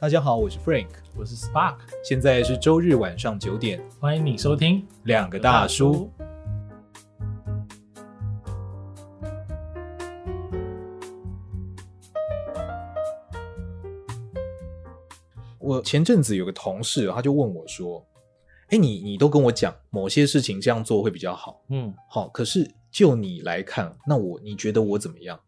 大家好，我是 Frank，我是 Spark，现在是周日晚上九点，欢迎你收听两个大叔。我前阵子有个同事，他就问我说：“哎，你你都跟我讲某些事情这样做会比较好，嗯，好，可是就你来看，那我你觉得我怎么样？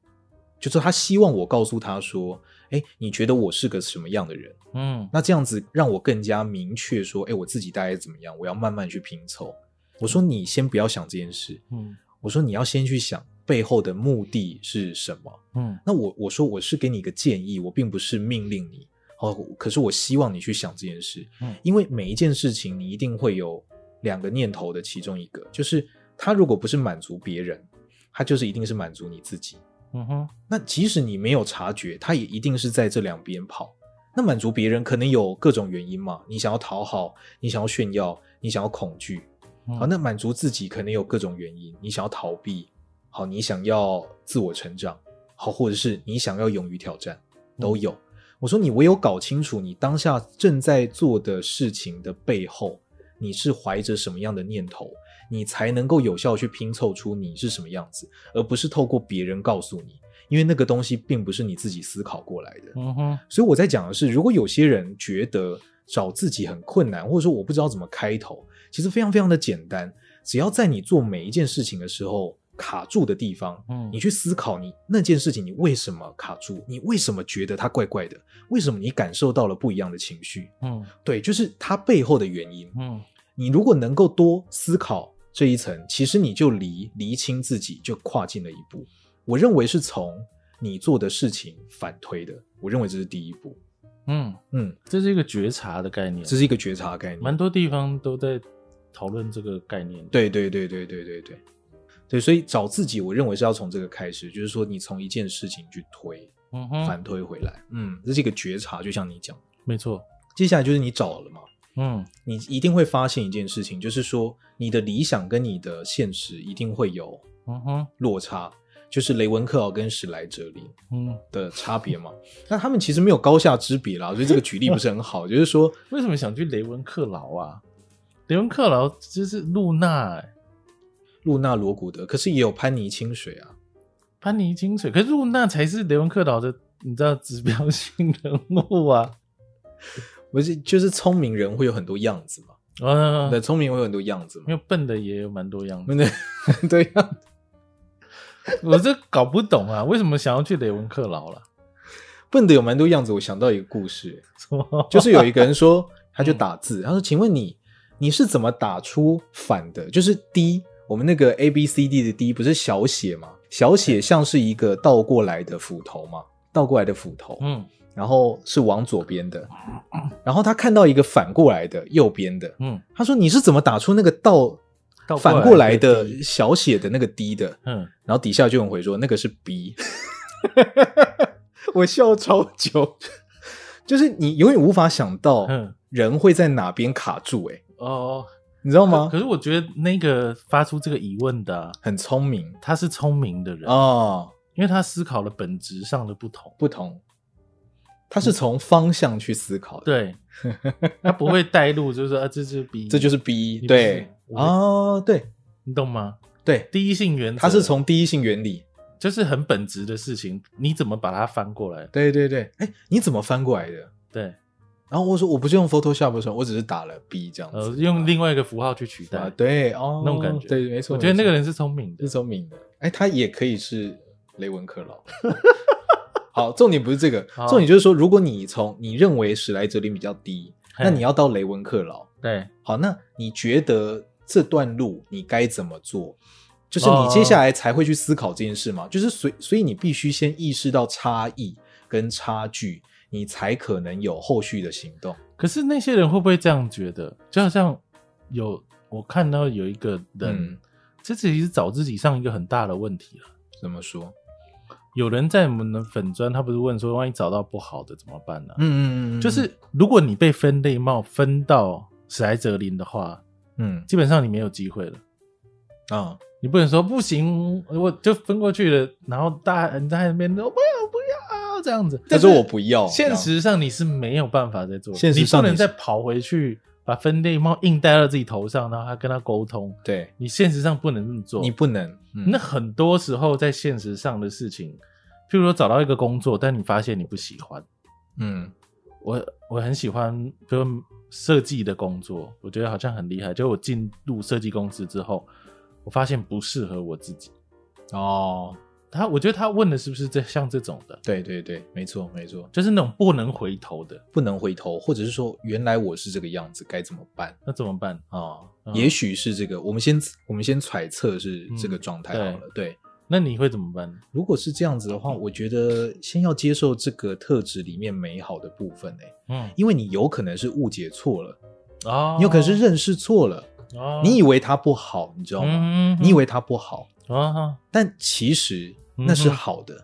就是他希望我告诉他说：‘哎，你觉得我是个什么样的人？’嗯，那这样子让我更加明确说：‘哎，我自己大概怎么样？’我要慢慢去拼凑。我说你先不要想这件事，嗯，我说你要先去想背后的目的是什么，嗯，那我我说我是给你一个建议，我并不是命令你。哦，可是我希望你去想这件事，嗯，因为每一件事情你一定会有两个念头的其中一个，就是他如果不是满足别人，他就是一定是满足你自己，嗯哼。那即使你没有察觉，他也一定是在这两边跑。那满足别人可能有各种原因嘛，你想要讨好，你想要炫耀，你想要恐惧，好，那满足自己可能有各种原因，你想要逃避，好，你想要自我成长，好，或者是你想要勇于挑战，都有。我说你唯有搞清楚你当下正在做的事情的背后，你是怀着什么样的念头，你才能够有效去拼凑出你是什么样子，而不是透过别人告诉你，因为那个东西并不是你自己思考过来的。嗯哼。所以我在讲的是，如果有些人觉得找自己很困难，或者说我不知道怎么开头，其实非常非常的简单，只要在你做每一件事情的时候。卡住的地方，嗯，你去思考你那件事情，你为什么卡住？你为什么觉得它怪怪的？为什么你感受到了不一样的情绪？嗯，对，就是它背后的原因。嗯，你如果能够多思考这一层，其实你就离厘清自己就跨进了一步。我认为是从你做的事情反推的，我认为这是第一步。嗯嗯，这是一个觉察的概念，这是一个觉察概念，蛮多地方都在讨论这个概念。对对对对对对对。对，所以找自己，我认为是要从这个开始，就是说你从一件事情去推，嗯哼，反推回来，嗯，这是一个觉察，就像你讲，没错。接下来就是你找了嘛，嗯，你一定会发现一件事情，就是说你的理想跟你的现实一定会有，嗯哼，落差，嗯、就是雷文克劳跟史莱哲林，嗯的差别嘛。那、嗯、他们其实没有高下之别啦，所以这个举例不是很好。就是说，为什么想去雷文克劳啊？雷文克劳就是露娜、欸。露娜罗古德，可是也有潘妮清水啊。潘妮清水，可是露娜才是雷文克劳的，你知道指标性人物啊？不是，就是聪明人会有很多样子嘛。啊，对，聪明会有很多样子嘛。因为笨的也有蛮多样子。对，对呀。我这搞不懂啊，为什么想要去雷文克劳了？笨的有蛮多样子，我想到一个故事，就是有一个人说，他就打字，他说：“请问你，你是怎么打出反的？就是 D。”我们那个 A B C D 的 D 不是小写吗？小写像是一个倒过来的斧头吗，倒过来的斧头，嗯，然后是往左边的，然后他看到一个反过来的右边的，嗯，他说，你是怎么打出那个倒反过来的小写的那个 D 的？嗯，然后底下就有人回说那个是 B，我笑超久，就是你永远无法想到人会在哪边卡住，欸，哎，哦。你知道吗？可是我觉得那个发出这个疑问的、啊、很聪明，他是聪明的人。哦，因为他思考了本质上的不同，不同，他是从方向去思考的，对，他不会带入，就是说啊，这是 B，这就是 B，对，哦，对，你懂吗？对，第一性原则，他是从第一性原理，就是很本质的事情，你怎么把它翻过来？对对对，哎，你怎么翻过来的？对。然后我说我不是用 Photoshop 的时候，我只是打了 B 这样子，呃，用另外一个符号去取代，啊、对哦，那种感觉，对，没错。我觉得那个人是聪明的，是聪明的。哎，他也可以是雷文克劳。好，重点不是这个，重点就是说，如果你从你认为史莱哲林比较低，那你要到雷文克劳。对，好，那你觉得这段路你该怎么做？就是你接下来才会去思考这件事嘛？就是所以，所以你必须先意识到差异跟差距。你才可能有后续的行动。可是那些人会不会这样觉得？就好像有我看到有一个人，嗯、这其实找自己上一个很大的问题了。怎么说？有人在我们的粉砖，他不是问说，万一找到不好的怎么办呢？啊？嗯嗯嗯，就是如果你被分类帽分到史莱哲林的话，嗯，基本上你没有机会了。啊、嗯，你不能说不行，我就分过去了，然后大人在那边说不要不要。要这样子。但是我不要。现实上你是没有办法再做，现实上你不能再跑回去把分类帽硬戴到自己头上，然后还跟他沟通。对，你现实上不能这么做，你不能。嗯、那很多时候在现实上的事情，譬如说找到一个工作，但你发现你不喜欢。嗯，我我很喜欢，比如设计的工作，我觉得好像很厉害。就我进入设计公司之后，我发现不适合我自己。哦。他，我觉得他问的是不是这像这种的？对对对，没错没错，就是那种不能回头的，不能回头，或者是说原来我是这个样子，该怎么办？那怎么办啊？哦嗯、也许是这个，我们先我们先揣测是这个状态好了。嗯、对，对，那你会怎么办？如果是这样子的话，我觉得先要接受这个特质里面美好的部分呢。嗯，因为你有可能是误解错了哦，你有可能是认识错了哦，你以为他不好，你知道吗？嗯、你以为他不好啊，但其实。那是好的，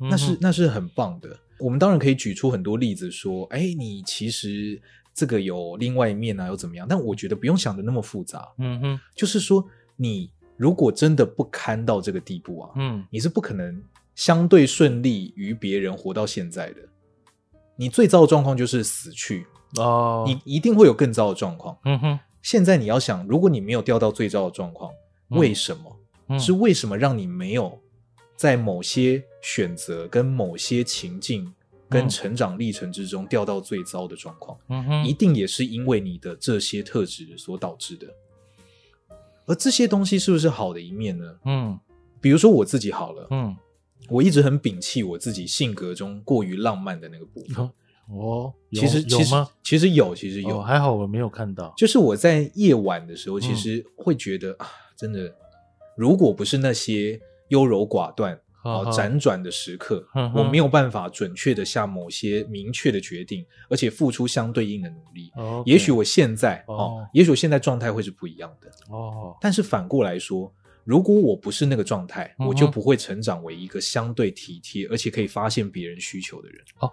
嗯、那是那是很棒的。我们当然可以举出很多例子说，哎，你其实这个有另外一面啊，又怎么样？但我觉得不用想的那么复杂。嗯哼，就是说，你如果真的不堪到这个地步啊，嗯，你是不可能相对顺利于别人活到现在的。你最糟的状况就是死去哦，你一定会有更糟的状况。嗯哼，现在你要想，如果你没有掉到最糟的状况，为什么？嗯、是为什么让你没有？在某些选择、跟某些情境、跟成长历程之中掉到最糟的状况，一定也是因为你的这些特质所导致的。而这些东西是不是好的一面呢？嗯，比如说我自己好了，嗯，我一直很摒弃我自己性格中过于浪漫的那个部分。哦，其实其实？其实有，其实有，还好我没有看到。就是我在夜晚的时候，其实会觉得啊，真的，如果不是那些。优柔寡断，啊，辗转的时刻，我没有办法准确的下某些明确的决定，而且付出相对应的努力。哦也许我现在，哦，哦也许我现在状态会是不一样的。哦，但是反过来说，如果我不是那个状态，我就不会成长为一个相对体贴，而且可以发现别人需求的人。哦。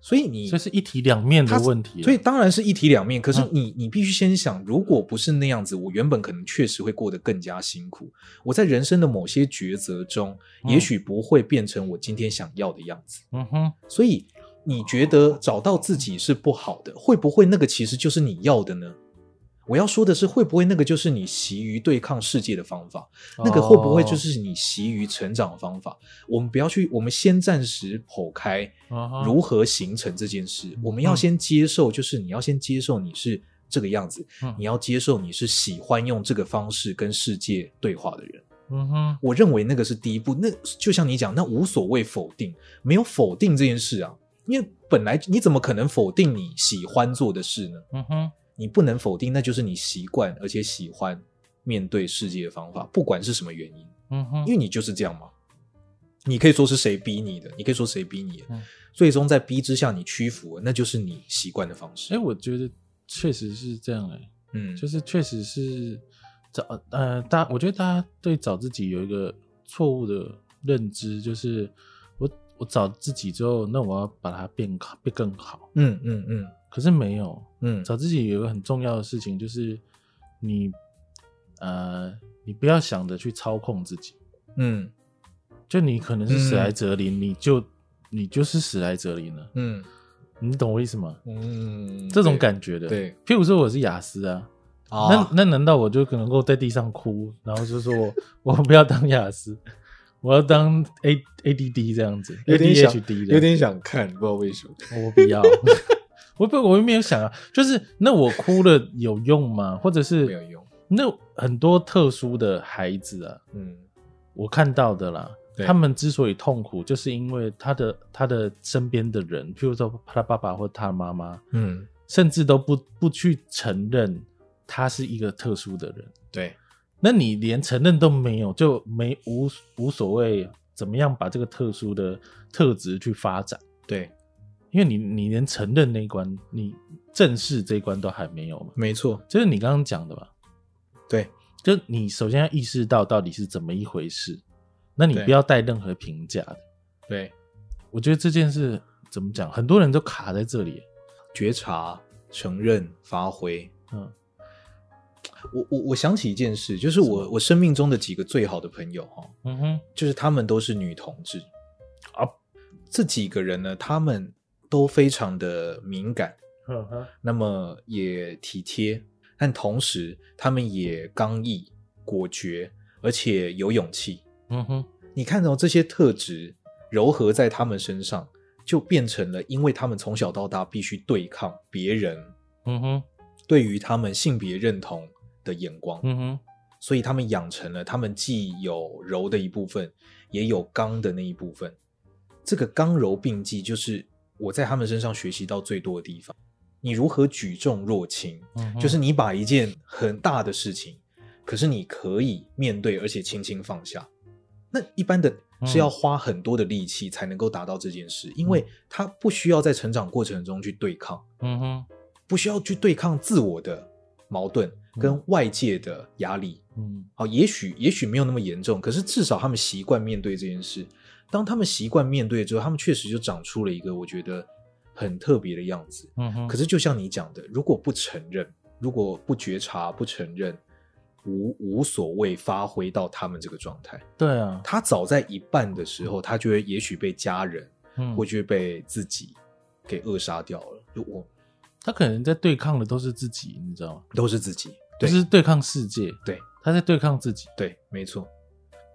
所以你这是一体两面的问题，所以当然是一体两面。可是你你必须先想，如果不是那样子，我原本可能确实会过得更加辛苦。我在人生的某些抉择中，也许不会变成我今天想要的样子。嗯哼。所以你觉得找到自己是不好的，会不会那个其实就是你要的呢？我要说的是，会不会那个就是你习于对抗世界的方法？那个会不会就是你习于成长的方法？哦、我们不要去，我们先暂时剖开如何形成这件事。嗯、我们要先接受，就是你要先接受你是这个样子，嗯、你要接受你是喜欢用这个方式跟世界对话的人。嗯哼，我认为那个是第一步。那就像你讲，那无所谓否定，没有否定这件事啊，因为本来你怎么可能否定你喜欢做的事呢？嗯哼。你不能否定，那就是你习惯而且喜欢面对世界的方法，不管是什么原因，嗯哼，因为你就是这样嘛。你可以说是谁逼你的，你可以说谁逼你的，嗯、最终在逼之下你屈服，那就是你习惯的方式。哎、欸，我觉得确实是这样、欸，哎，嗯，就是确实是找呃，大我觉得大家对找自己有一个错误的认知，就是我我找自己之后，那我要把它变好，变更好，嗯嗯嗯。嗯嗯可是没有，嗯，找自己有一个很重要的事情，就是你，呃，你不要想着去操控自己，嗯，就你可能是史莱哲林，嗯、你就你就是史莱哲林了，嗯，你懂我意思吗？嗯，这种感觉的，对，譬如说我是雅思啊，哦、那那难道我就可能够在地上哭，然后就说我我不要当雅思，我要当 A A D D 这样子，A D H D 的，有点想看，不知道为什么，我不要。我不，我又没有想啊，就是那我哭了有用吗？或者是没有用？那很多特殊的孩子啊，嗯，我看到的啦，他们之所以痛苦，就是因为他的他的身边的人，譬如说他爸爸或他妈妈，嗯，甚至都不不去承认他是一个特殊的人。对，那你连承认都没有，就没无无所谓怎么样把这个特殊的特质去发展？对。因为你你连承认那一关，你正视这一关都还没有嘛？没错，就是你刚刚讲的吧？对，就你首先要意识到到底是怎么一回事，那你不要带任何评价的。对，我觉得这件事怎么讲，很多人都卡在这里，觉察、承认、发挥。嗯，我我我想起一件事，就是我是我生命中的几个最好的朋友哈，嗯哼，就是他们都是女同志啊。这几个人呢，他们都非常的敏感，那么也体贴，但同时他们也刚毅、果决，而且有勇气。嗯哼，你看到这些特质糅合在他们身上，就变成了，因为他们从小到大必须对抗别人，嗯哼，对于他们性别认同的眼光，嗯哼。所以他们养成了，他们既有柔的一部分，也有刚的那一部分。这个刚柔并济，就是我在他们身上学习到最多的地方。你如何举重若轻？嗯，就是你把一件很大的事情，可是你可以面对，而且轻轻放下。那一般的是要花很多的力气才能够达到这件事，嗯，因为他不需要在成长过程中去对抗，嗯哼，不需要去对抗自我的矛盾跟外界的压力。嗯，好，也许也许没有那么严重，可是至少他们习惯面对这件事。当他们习惯面对之后，他们确实就长出了一个我觉得很特别的样子。嗯哼。可是就像你讲的，如果不承认，如果不觉察、不承认，无无所谓发挥到他们这个状态。对啊，他早在一半的时候，他就会也许被家人，嗯，或就会被自己给扼杀掉了。就我，他可能在对抗的都是自己，你知道吗？都是自己，就是对抗世界。对。他在对抗自己，对，没错，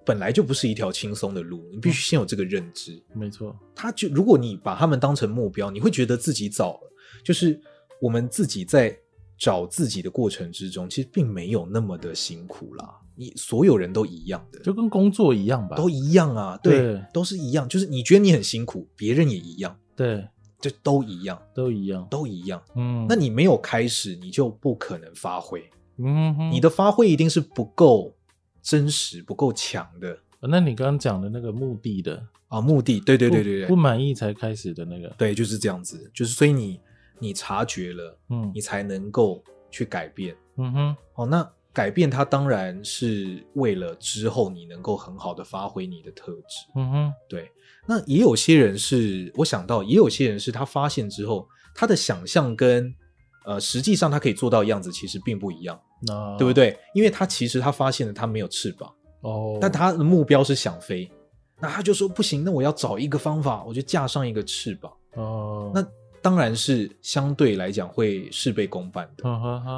本来就不是一条轻松的路，你必须先有这个认知，嗯、没错。他就如果你把他们当成目标，你会觉得自己早了，就是我们自己在找自己的过程之中，其实并没有那么的辛苦啦。你所有人都一样的，就跟工作一样吧，都一样啊，对，对，都是一样。就是你觉得你很辛苦，别人也一样，对，就都一样，都一样，都一样。嗯，那你没有开始，你就不可能发挥。嗯哼，你的发挥一定是不够真实、不够强的。那你刚刚讲的那个目的的啊，目的，对对对对对，不满意才开始的那个，对，就是这样子，就是所以你你察觉了，嗯，你才能够去改变。嗯哼，哦，那改变它当然是为了之后你能够很好的发挥你的特质。嗯哼，对。那也有些人是，我想到也有些人是他发现之后，他的想象跟。呃，实际上他可以做到的样子其实并不一样，啊，对不对？因为他其实他发现了他没有翅膀哦，但他的目标是想飞，那他就说不行，那我要找一个方法，我就架上一个翅膀哦。那当然是相对来讲会事倍功半的，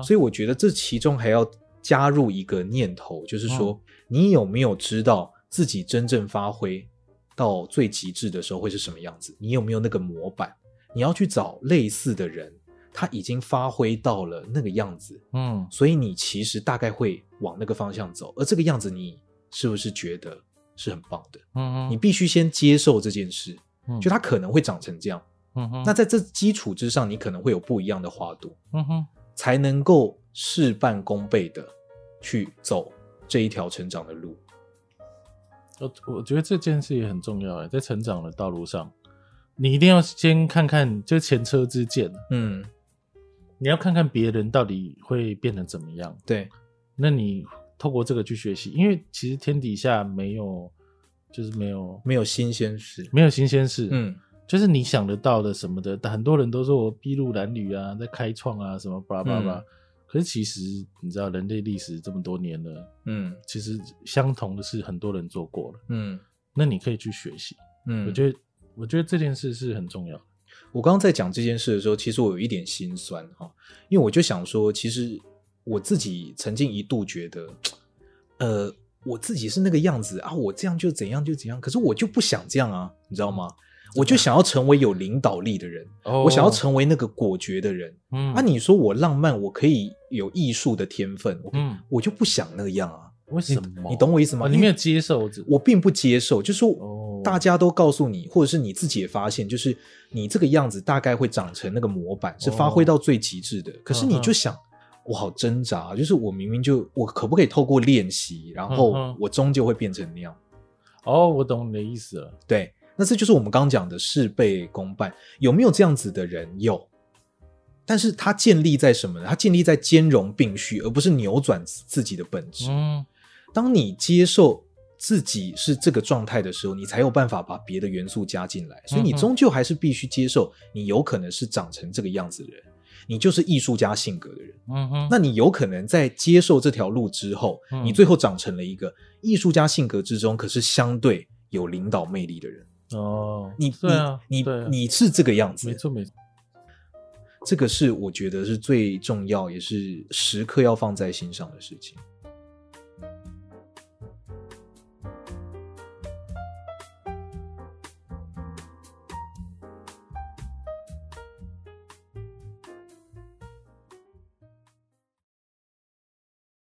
所以我觉得这其中还要加入一个念头，就是说，嗯，你有没有知道自己真正发挥到最极致的时候会是什么样子？你有没有那个模板？你要去找类似的人。他已经发挥到了那个样子，嗯，所以你其实大概会往那个方向走，而这个样子你是不是觉得是很棒的？嗯，你必须先接受这件事，嗯，就它可能会长成这样，嗯哼，那在这基础之上，你可能会有不一样的花朵，嗯哼，才能够事半功倍的去走这一条成长的路。我我觉得这件事也很重要哎，在成长的道路上，你一定要先看看就前车之鉴，嗯。你要看看别人到底会变得怎么样？对，那你透过这个去学习，因为其实天底下没有，就是没有没有新鲜事，没有新鲜事。嗯，就是你想得到的什么的，很多人都说我筚路蓝缕啊，在开创啊什么巴拉巴拉。可是其实你知道，人类历史这么多年了，嗯，其实相同的事很多人做过了。嗯，那你可以去学习。嗯，我觉得我觉得这件事是很重要的。我刚刚在讲这件事的时候，其实我有一点心酸哈，因为我就想说，其实我自己曾经一度觉得，呃，我自己是那个样子啊，我这样就怎样就怎样，可是我就不想这样啊，你知道吗？我就想要成为有领导力的人，我想要成为那个果决的人。嗯，啊，你说我浪漫，我可以有艺术的天分，嗯，我就不想那样啊。为什么？你，你懂我意思吗？你没有接受，我并不接受，就是说。大家都告诉你，或者是你自己也发现，就是你这个样子大概会长成那个模板，是发挥到最极致的。可是你就想，我好挣扎，就是我明明就我可不可以透过练习，然后我终究会变成那样？哦，我懂你的意思了。对，那这就是我们刚刚讲的事倍功半。有没有这样子的人？有，但是它建立在什么呢？它建立在兼容并蓄，而不是扭转自己的本质。嗯，当你接受。自己是这个状态的时候，你才有办法把别的元素加进来。所以你终究还是必须接受，你有可能是长成这个样子的人，你就是艺术家性格的人。嗯哼，那你有可能在接受这条路之后，你最后长成了一个艺术家性格之中，可是相对有领导魅力的人。哦，你对啊，你你是这个样子，没错没错。这个是我觉得是最重要，也是时刻要放在心上的事情。